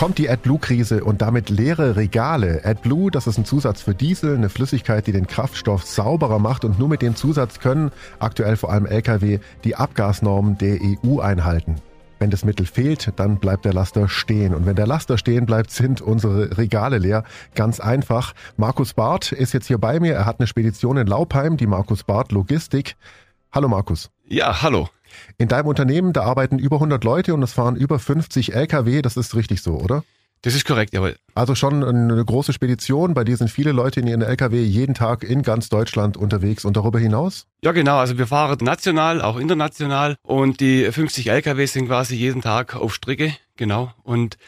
kommt die AdBlue-Krise und damit leere Regale. AdBlue, das ist ein Zusatz für Diesel, eine Flüssigkeit, die den Kraftstoff sauberer macht und nur mit dem Zusatz können aktuell vor allem Lkw die Abgasnormen der EU einhalten. Wenn das Mittel fehlt, dann bleibt der Laster stehen. Und wenn der Laster stehen bleibt, sind unsere Regale leer. Ganz einfach. Markus Barth ist jetzt hier bei mir. Er hat eine Spedition in Laupheim, die Markus Barth Logistik. Hallo Markus. Ja, hallo. In deinem Unternehmen, da arbeiten über 100 Leute und es fahren über 50 Lkw. Das ist richtig so, oder? Das ist korrekt, jawohl. Also schon eine große Spedition, bei dir sind viele Leute in ihren Lkw jeden Tag in ganz Deutschland unterwegs und darüber hinaus? Ja, genau. Also wir fahren national, auch international und die 50 Lkw sind quasi jeden Tag auf Strecke, genau. Und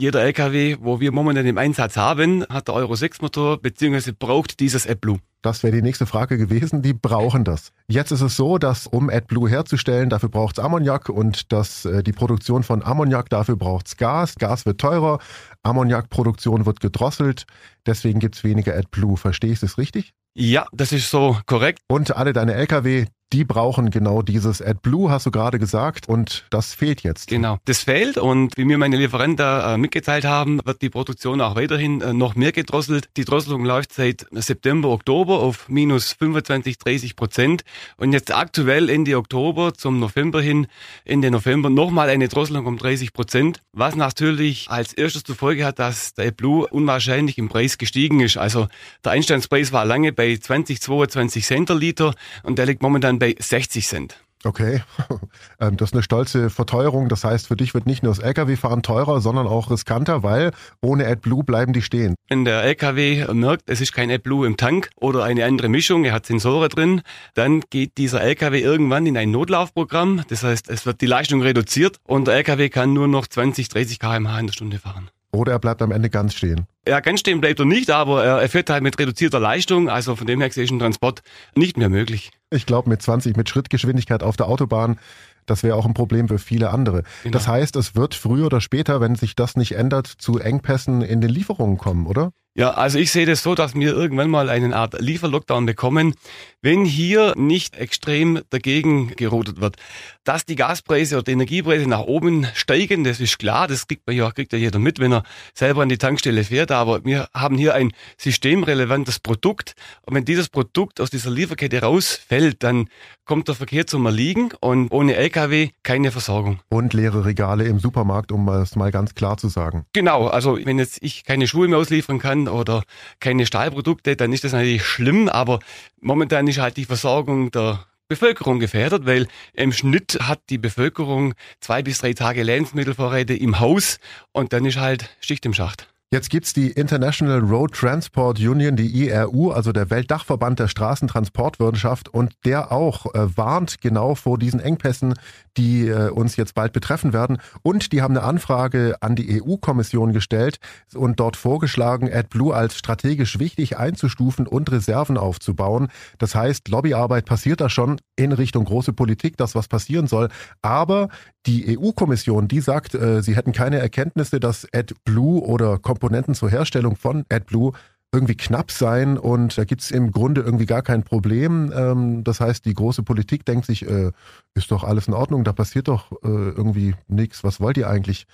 jeder LKW, wo wir momentan im Einsatz haben, hat der Euro 6 Motor beziehungsweise braucht dieses AdBlue. Das wäre die nächste Frage gewesen. Die brauchen das. Jetzt ist es so, dass um AdBlue herzustellen, dafür braucht es Ammoniak und dass äh, die Produktion von Ammoniak, dafür braucht es Gas. Gas wird teurer, Ammoniakproduktion wird gedrosselt. Deswegen gibt es weniger AdBlue. Verstehe ich das richtig? Ja, das ist so korrekt. Und alle deine Lkw, die brauchen genau dieses AdBlue, hast du gerade gesagt, und das fehlt jetzt. Genau, das fehlt und wie mir meine Lieferanten äh, mitgeteilt haben, wird die Produktion auch weiterhin äh, noch mehr gedrosselt. Die Drosselung läuft seit September, Oktober auf minus 25, 30 Prozent und jetzt aktuell Ende Oktober zum November hin, Ende November nochmal eine Drosselung um 30 Prozent, was natürlich als erstes zur Folge hat, dass der AdBlue unwahrscheinlich im Preis gestiegen ist. Also der Einstandspreis war lange bei 20, 22 Cent Liter und der liegt momentan bei 60 Cent. Okay, ähm, das ist eine stolze Verteuerung. Das heißt, für dich wird nicht nur das Lkw-Fahren teurer, sondern auch riskanter, weil ohne AdBlue bleiben die stehen. Wenn der Lkw merkt, es ist kein AdBlue im Tank oder eine andere Mischung, er hat Sensoren drin, dann geht dieser Lkw irgendwann in ein Notlaufprogramm. Das heißt, es wird die Leistung reduziert und der Lkw kann nur noch 20, 30 km/h in der Stunde fahren. Oder er bleibt am Ende ganz stehen. Ja, ganz stehen bleibt er nicht, aber er fährt halt mit reduzierter Leistung. Also von dem her ist ein Transport nicht mehr möglich. Ich glaube, mit 20, mit Schrittgeschwindigkeit auf der Autobahn, das wäre auch ein Problem für viele andere. Genau. Das heißt, es wird früher oder später, wenn sich das nicht ändert, zu Engpässen in den Lieferungen kommen, oder? Ja, also ich sehe das so, dass wir irgendwann mal eine Art Lieferlockdown bekommen, wenn hier nicht extrem dagegen gerodet wird. Dass die Gaspreise oder die Energiepreise nach oben steigen, das ist klar, das kriegt man ja, kriegt ja jeder mit, wenn er selber an die Tankstelle fährt, aber wir haben hier ein systemrelevantes Produkt und wenn dieses Produkt aus dieser Lieferkette rausfällt, dann kommt der Verkehr zum Erliegen und ohne LKW keine Versorgung. Und leere Regale im Supermarkt, um es mal ganz klar zu sagen. Genau, also wenn jetzt ich keine Schuhe mehr ausliefern kann, oder keine Stahlprodukte, dann ist das natürlich schlimm, aber momentan ist halt die Versorgung der Bevölkerung gefährdet, weil im Schnitt hat die Bevölkerung zwei bis drei Tage Lebensmittelvorräte im Haus und dann ist halt Schicht im Schacht. Jetzt gibt's die International Road Transport Union, die IRU, also der Weltdachverband der Straßentransportwirtschaft und der auch äh, warnt genau vor diesen Engpässen, die äh, uns jetzt bald betreffen werden. Und die haben eine Anfrage an die EU-Kommission gestellt und dort vorgeschlagen, AdBlue als strategisch wichtig einzustufen und Reserven aufzubauen. Das heißt, Lobbyarbeit passiert da schon in Richtung große Politik, dass was passieren soll. Aber die EU-Kommission, die sagt, äh, sie hätten keine Erkenntnisse, dass AdBlue oder Komponenten zur Herstellung von AdBlue irgendwie knapp sein und da gibt's im Grunde irgendwie gar kein Problem. Ähm, das heißt, die große Politik denkt sich, äh, ist doch alles in Ordnung, da passiert doch äh, irgendwie nichts. Was wollt ihr eigentlich?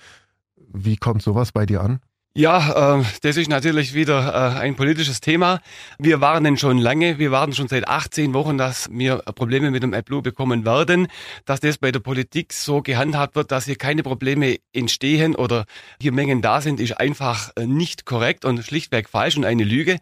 Wie kommt sowas bei dir an? Ja, äh, das ist natürlich wieder äh, ein politisches Thema. Wir warnen schon lange, wir warten schon seit 18 Wochen, dass wir Probleme mit dem AdBlue bekommen werden. Dass das bei der Politik so gehandhabt wird, dass hier keine Probleme entstehen oder hier Mengen da sind, ist einfach äh, nicht korrekt und schlichtweg falsch und eine Lüge.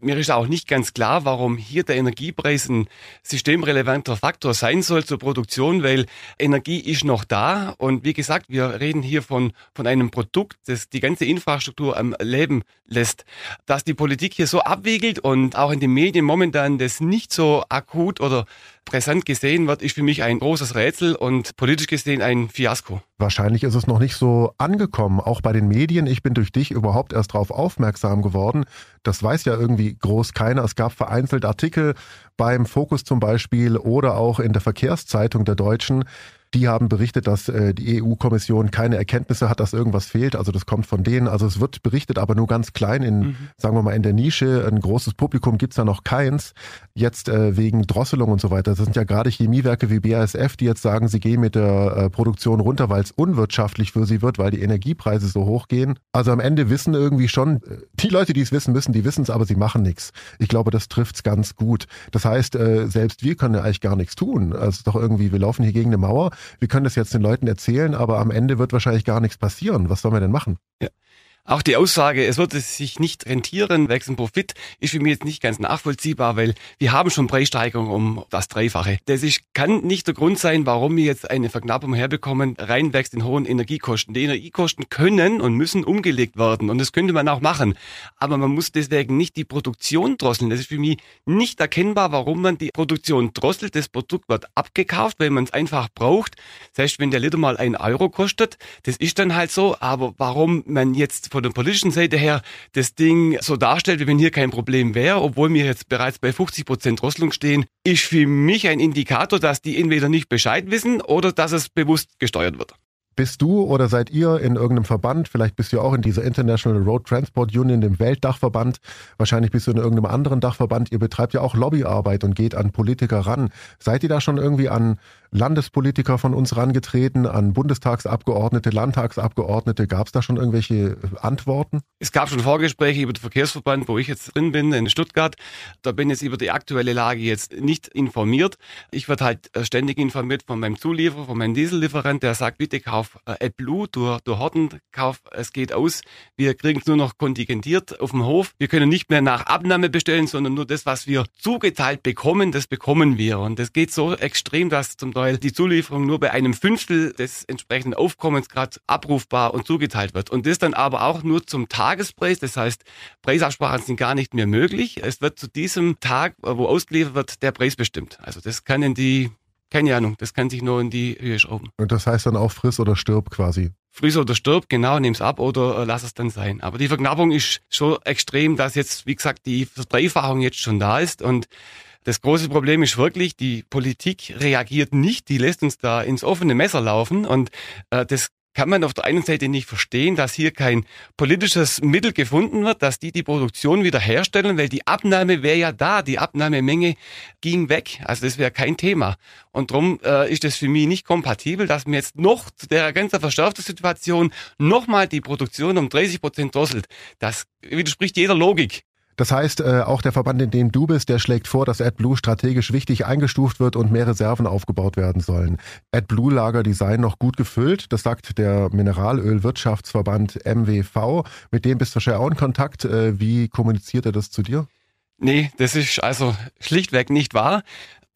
Mir ist auch nicht ganz klar, warum hier der Energiepreis ein systemrelevanter Faktor sein soll zur Produktion, weil Energie ist noch da und wie gesagt, wir reden hier von, von einem Produkt, das die ganze Infrastruktur Infrastruktur am Leben lässt. Dass die Politik hier so abwiegelt und auch in den Medien momentan das nicht so akut oder präsent gesehen wird, ist für mich ein großes Rätsel und politisch gesehen ein Fiasko. Wahrscheinlich ist es noch nicht so angekommen, auch bei den Medien. Ich bin durch dich überhaupt erst darauf aufmerksam geworden. Das weiß ja irgendwie groß keiner. Es gab vereinzelt Artikel beim Fokus zum Beispiel oder auch in der Verkehrszeitung der Deutschen Die haben berichtet, dass äh, die EU-Kommission keine Erkenntnisse hat, dass irgendwas fehlt. Also das kommt von denen. Also es wird berichtet, aber nur ganz klein in, mhm. sagen wir mal, in der Nische. Ein großes Publikum gibt's da noch keins. Jetzt äh, wegen Drosselung und so weiter. Das sind ja gerade Chemiewerke wie BASF, die jetzt sagen, sie gehen mit der äh, Produktion runter, weil es unwirtschaftlich für sie wird, weil die Energiepreise so hoch gehen. Also am Ende wissen irgendwie schon, äh, die Leute, die es wissen müssen, die wissen es, aber sie machen nichts. Ich glaube, das trifft's ganz gut. Das heißt, äh, selbst wir können ja eigentlich gar nichts tun. Also es ist doch irgendwie, wir laufen hier gegen eine Mauer. Wir können das jetzt den Leuten erzählen, aber am Ende wird wahrscheinlich gar nichts passieren. Was sollen wir denn machen? Ja. Auch die Aussage, es würde sich nicht rentieren, wechseln Profit, ist für mich jetzt nicht ganz nachvollziehbar, weil wir haben schon Preissteigerungen um das Dreifache. Das ist, kann nicht der Grund sein, warum wir jetzt eine Verknappung herbekommen, reinwächst in hohen Energiekosten. Die Energiekosten können und müssen umgelegt werden und das könnte man auch machen. Aber man muss deswegen nicht die Produktion drosseln. Das ist für mich nicht erkennbar, warum man die Produktion drosselt. Das Produkt wird abgekauft, weil man es einfach braucht. Das heißt, wenn der Liter mal ein Euro kostet, das ist dann halt so. Aber warum man jetzt von der politischen Seite her das Ding so darstellt, wie wenn hier kein Problem wäre, obwohl wir jetzt bereits bei 50 Prozent Drosselung stehen, ist für mich ein Indikator, dass die entweder nicht Bescheid wissen oder dass es bewusst gesteuert wird. Bist du oder seid ihr in irgendeinem Verband? Vielleicht bist du auch in dieser International Road Transport Union, dem Weltdachverband. Wahrscheinlich bist du in irgendeinem anderen Dachverband. Ihr betreibt ja auch Lobbyarbeit und geht an Politiker ran. Seid ihr da schon irgendwie an Landespolitiker von uns rangetreten, an Bundestagsabgeordnete, Landtagsabgeordnete? Gab es da schon irgendwelche Antworten? Es gab schon Vorgespräche über den Verkehrsverband, wo ich jetzt drin bin, in Stuttgart. Da bin ich jetzt über die aktuelle Lage jetzt nicht informiert. Ich werde halt ständig informiert von meinem Zulieferer, von meinem Diesellieferant, der sagt, bitte kauf auf äh, AdBlue, du, du Horten, kauf, es geht aus. Wir kriegen es nur noch kontingentiert auf dem Hof. Wir können nicht mehr nach Abnahme bestellen, sondern nur das, was wir zugeteilt bekommen, das bekommen wir. Und das geht so extrem, dass zum Teil die Zulieferung nur bei einem Fünftel des entsprechenden Aufkommens gerade abrufbar und zugeteilt wird. Und das dann aber auch nur zum Tagespreis. Das heißt, Preisabsprachen sind gar nicht mehr möglich. Es wird zu diesem Tag, wo ausgeliefert wird, der Preis bestimmt. Also das können die keine Ahnung, das kann sich nur in die Höhe schrauben. Und das heißt dann auch friss oder stirb quasi. Friss oder stirb, genau, nimm's ab oder äh, lass es dann sein. Aber die Verknappung ist schon extrem, dass jetzt, wie gesagt, die Verdreifachung jetzt schon da ist und das große Problem ist wirklich, die Politik reagiert nicht, die lässt uns da ins offene Messer laufen und äh, das kann man auf der einen Seite nicht verstehen, dass hier kein politisches Mittel gefunden wird, dass die die Produktion wieder herstellen, weil die Abnahme wäre ja da, die Abnahmemenge ging weg, also das wäre kein Thema. Und darum äh, ist es für mich nicht kompatibel, dass man jetzt noch zu der ganz verschärften Situation nochmal die Produktion um 30 Prozent drosselt. Das widerspricht jeder Logik. Das heißt, äh, auch der Verband, in dem du bist, der schlägt vor, dass AdBlue strategisch wichtig eingestuft wird und mehr Reserven aufgebaut werden sollen. AdBlue-Lager, die seien noch gut gefüllt. Das sagt der Mineralölwirtschaftsverband MWV. Mit dem bist du wahrscheinlich auch in Kontakt. Äh, wie kommuniziert er das zu dir? Nee, das ist also schlichtweg nicht wahr.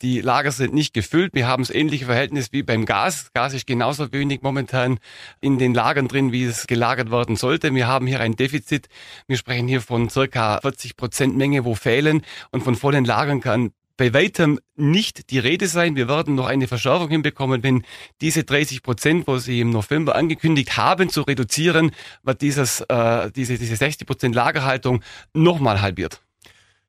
Die Lager sind nicht gefüllt. Wir haben das ähnliche Verhältnis wie beim Gas. Gas ist genauso wenig momentan in den Lagern drin, wie es gelagert werden sollte. Wir haben hier ein Defizit. Wir sprechen hier von circa 40 Prozent Menge, wo fehlen. Und von vollen Lagern kann bei weitem nicht die Rede sein. Wir werden noch eine Verschärfung hinbekommen, wenn diese 30 Prozent, wo Sie im November angekündigt haben zu reduzieren, wird dieses, äh, diese, diese 60 Prozent Lagerhaltung nochmal halbiert.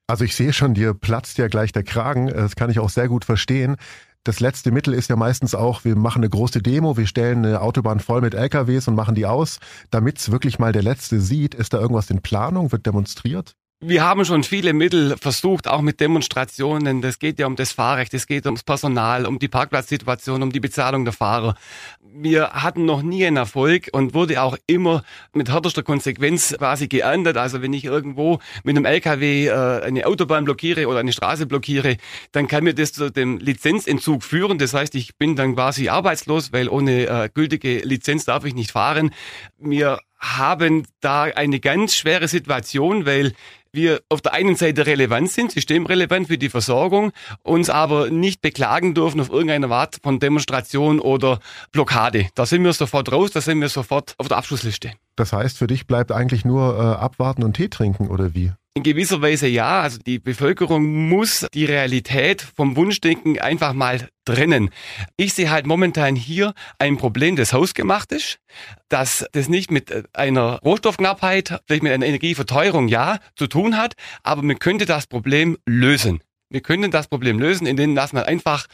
Also ich sehe schon, dir platzt ja gleich der Kragen. Das kann ich auch sehr gut verstehen. Das letzte Mittel ist ja meistens auch, wir machen eine große Demo, wir stellen eine Autobahn voll mit LKWs und machen die aus. Damit es wirklich mal der Letzte sieht, ist da irgendwas in Planung? Wird demonstriert? Wir haben schon viele Mittel versucht, auch mit Demonstrationen. Das geht ja um das Fahrrecht, es geht ums Personal, um die Parkplatzsituation, um die Bezahlung der Fahrer. Wir hatten noch nie einen Erfolg und wurde auch immer mit härterster Konsequenz quasi geahndet. Also wenn ich irgendwo mit einem LKW äh, eine Autobahn blockiere oder eine Straße blockiere, dann kann mir das zu dem Lizenzentzug führen. Das heißt, ich bin dann quasi arbeitslos, weil ohne äh, gültige Lizenz darf ich nicht fahren. Wir haben da eine ganz schwere Situation, weil wir auf der einen Seite relevant sind, systemrelevant für die Versorgung, uns aber nicht beklagen dürfen auf irgendeine Art von Demonstration oder Blockade. Da sind wir sofort raus, da sind wir sofort auf der Abschlussliste. Das heißt, für dich bleibt eigentlich nur äh, abwarten und Tee trinken oder wie? In gewisser Weise ja. Also die Bevölkerung muss die Realität vom Wunschdenken einfach mal trennen. Ich sehe halt momentan hier ein Problem, das hausgemacht ist, dass das nicht mit einer Rohstoffknappheit, vielleicht mit einer Energieverteuerung ja zu tun hat, aber man könnte das Problem lösen. Wir können das Problem lösen, indem dass man einfach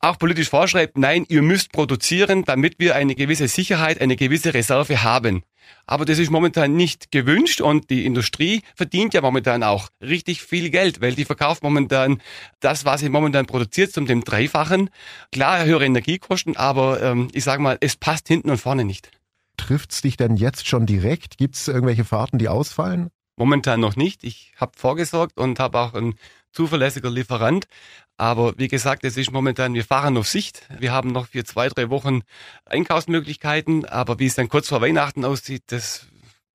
auch politisch vorschreibt, nein, ihr müsst produzieren, damit wir eine gewisse Sicherheit, eine gewisse Reserve haben. Aber das ist momentan nicht gewünscht und die Industrie verdient ja momentan auch richtig viel Geld, weil die verkauft momentan das, was sie momentan produziert, zum dem Dreifachen. Klar, höhere Energiekosten, aber ähm, ich sage mal, es passt hinten und vorne nicht. Trifft's dich denn jetzt schon direkt? Gibt's irgendwelche Fahrten, die ausfallen? Momentan noch nicht. Ich habe vorgesorgt und habe auch einen zuverlässiger Lieferant. Aber wie gesagt, es ist momentan, wir fahren auf Sicht. Wir haben noch für zwei, drei Wochen Einkaufsmöglichkeiten. Aber wie es dann kurz vor Weihnachten aussieht, das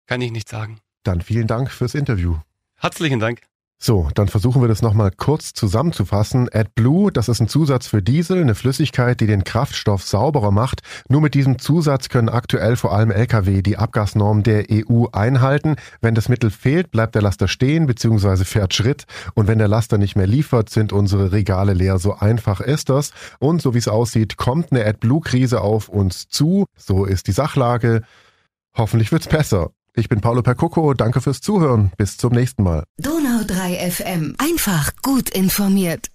kann ich nicht sagen. Dann vielen Dank fürs Interview. Herzlichen Dank. So, dann versuchen wir das nochmal kurz zusammenzufassen. AdBlue, das ist ein Zusatz für Diesel, eine Flüssigkeit, die den Kraftstoff sauberer macht. Nur mit diesem Zusatz können aktuell vor allem Lkw die Abgasnorm der EU einhalten. Wenn das Mittel fehlt, bleibt der Laster stehen bzw. fährt Schritt. Und wenn der Laster nicht mehr liefert, sind unsere Regale leer. So einfach ist das. Und so wie es aussieht, kommt eine AdBlue-Krise auf uns zu. So ist die Sachlage. Hoffentlich wird's besser. Ich bin Paolo Percoco, danke fürs Zuhören. Bis zum nächsten Mal. Donau 3 FM. Einfach gut informiert.